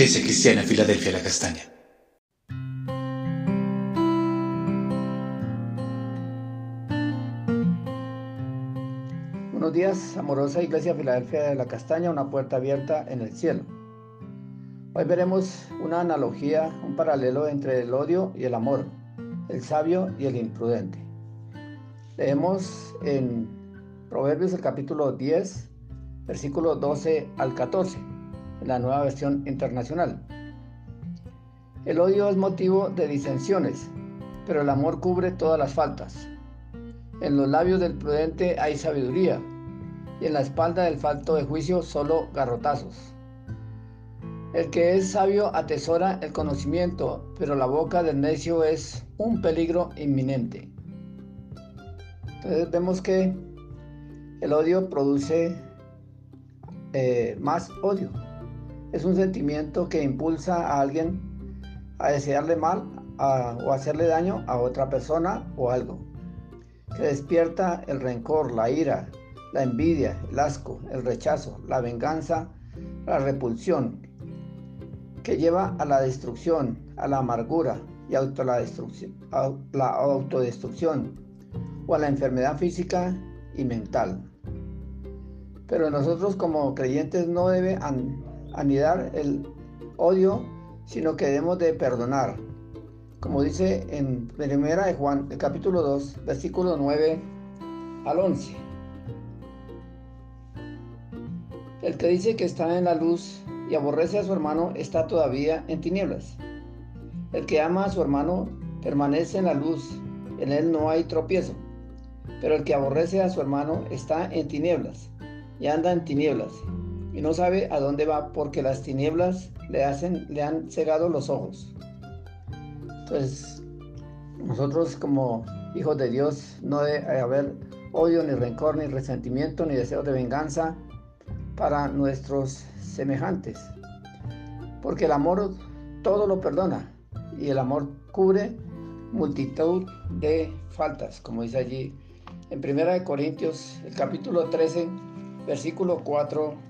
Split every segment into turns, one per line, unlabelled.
Iglesia Cristiana Filadelfia La Castaña.
Buenos días, amorosa Iglesia Filadelfia de La Castaña, una puerta abierta en el cielo. Hoy veremos una analogía, un paralelo entre el odio y el amor, el sabio y el imprudente. Leemos en Proverbios el capítulo 10, versículo 12 al 14, en la nueva versión internacional. El odio es motivo de disensiones, pero el amor cubre todas las faltas. En los labios del prudente hay sabiduría, y en la espalda del falto de juicio solo garrotazos. El que es sabio atesora el conocimiento, pero la boca del necio es un peligro inminente. Entonces vemos que el odio produce eh, más odio. Es un sentimiento que impulsa a alguien a desearle mal o hacerle daño a otra persona o algo. Que despierta el rencor, la ira, la envidia, el asco, el rechazo, la venganza, la repulsión, que lleva a la destrucción, a la amargura y a la, destrucción, a la autodestrucción o a la enfermedad física y mental. Pero nosotros como creyentes no debe anidar el odio, sino que debemos de perdonar. Como dice en Primera de Juan, el capítulo 2, versículo 9 al 11. El que dice que está en la luz y aborrece a su hermano está todavía en tinieblas. El que ama a su hermano permanece en la luz, en él no hay tropiezo. Pero el que aborrece a su hermano está en tinieblas y anda en tinieblas y no sabe a dónde va porque las tinieblas le, hacen, le han cegado los ojos. Entonces, nosotros como hijos de Dios no debe haber odio, ni rencor, ni resentimiento, ni deseo de venganza para nuestros semejantes. Porque el amor todo lo perdona y el amor cubre multitud de faltas, como dice allí en 1 Corintios, el capítulo 13, versículo 4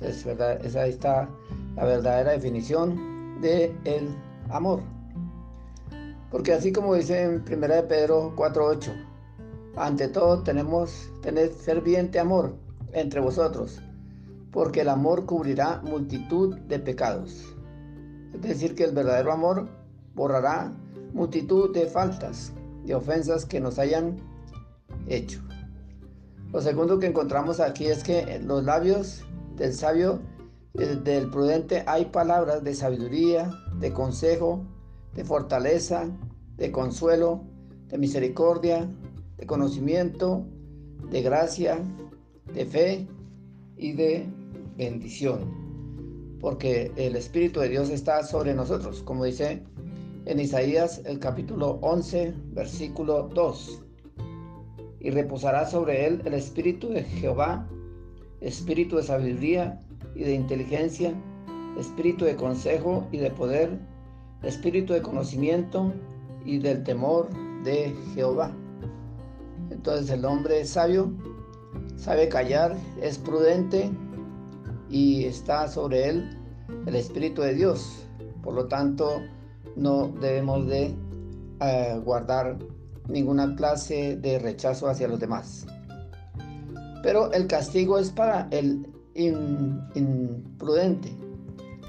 Entonces, ¿verdad? esa está la verdadera definición de el amor. Porque así como dice en 1 de Pedro 4.8, ante todo tenemos tener ferviente amor entre vosotros, porque el amor cubrirá multitud de pecados. Es decir, que el verdadero amor borrará multitud de faltas, de ofensas que nos hayan hecho. Lo segundo que encontramos aquí es que los labios del sabio, eh, del prudente, hay palabras de sabiduría, de consejo, de fortaleza, de consuelo, de misericordia, de conocimiento, de gracia, de fe y de bendición. Porque el Espíritu de Dios está sobre nosotros, como dice en Isaías el capítulo 11, versículo 2 y reposará sobre él el espíritu de Jehová, espíritu de sabiduría y de inteligencia, espíritu de consejo y de poder, espíritu de conocimiento y del temor de Jehová. Entonces el hombre es sabio, sabe callar, es prudente y está sobre él el Espíritu de Dios. Por lo tanto, no debemos de eh, guardar ninguna clase de rechazo hacia los demás. Pero el castigo es para el imprudente,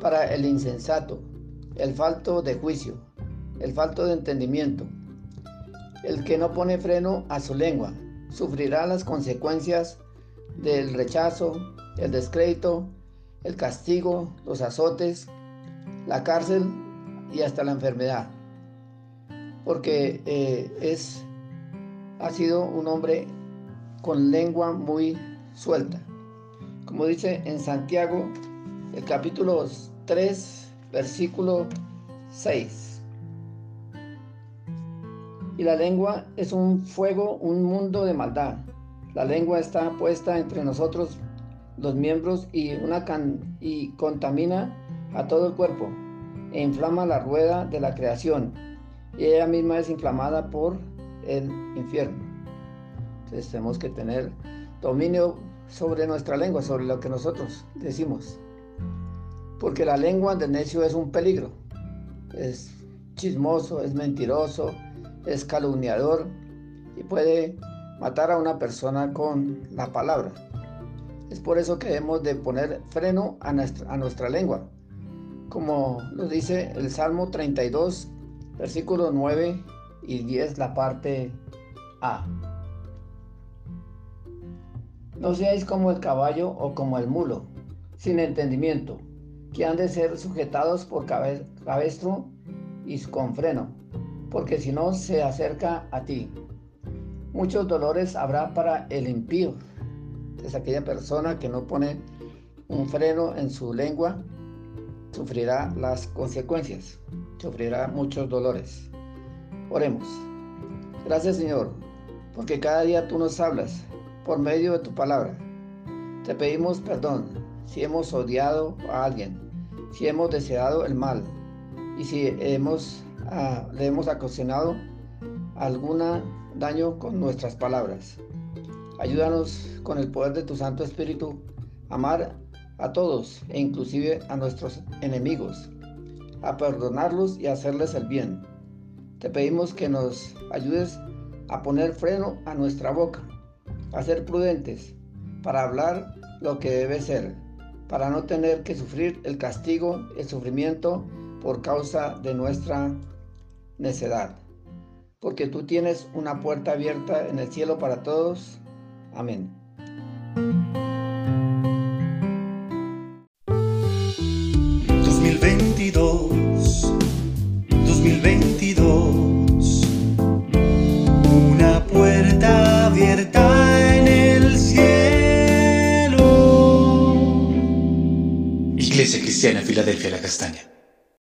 para el insensato, el falto de juicio, el falto de entendimiento. El que no pone freno a su lengua sufrirá las consecuencias del rechazo, el descrédito, el castigo, los azotes, la cárcel y hasta la enfermedad porque eh, es, ha sido un hombre con lengua muy suelta. Como dice en Santiago, el capítulo 3, versículo 6. Y la lengua es un fuego, un mundo de maldad. La lengua está puesta entre nosotros, los miembros, y, una y contamina a todo el cuerpo e inflama la rueda de la creación. Y ella misma es inflamada por el infierno. Tenemos que tener dominio sobre nuestra lengua, sobre lo que nosotros decimos. Porque la lengua del necio es un peligro. Es chismoso, es mentiroso, es calumniador y puede matar a una persona con la palabra. Es por eso que debemos de poner freno a nuestra, a nuestra lengua, como lo dice el Salmo 32, versículos 9 y 10, la parte A. No seáis como el caballo o como el mulo, sin entendimiento, que han de ser sujetados por cabestro y con freno, porque si no se acerca a ti. Muchos dolores habrá para el impío. Es aquella persona que no pone un freno en su lengua, sufrirá las consecuencias, sufrirá muchos dolores. Oremos. Gracias Señor, porque cada día tú nos hablas por medio de tu palabra. Te pedimos perdón si hemos odiado a alguien, si hemos deseado el mal y si hemos, ah, le hemos ocasionado algún daño con nuestras palabras. Ayúdanos con el poder de tu Santo Espíritu a amar a todos e inclusive a nuestros enemigos, a perdonarlos y hacerles el bien. Te pedimos que nos ayudes a poner freno a nuestra boca, a ser prudentes, para hablar lo que debe ser, para no tener que sufrir el castigo, el sufrimiento por causa de nuestra necedad. Porque tú tienes una puerta abierta en el cielo para todos. Amén.
Filadelfia La Castaña.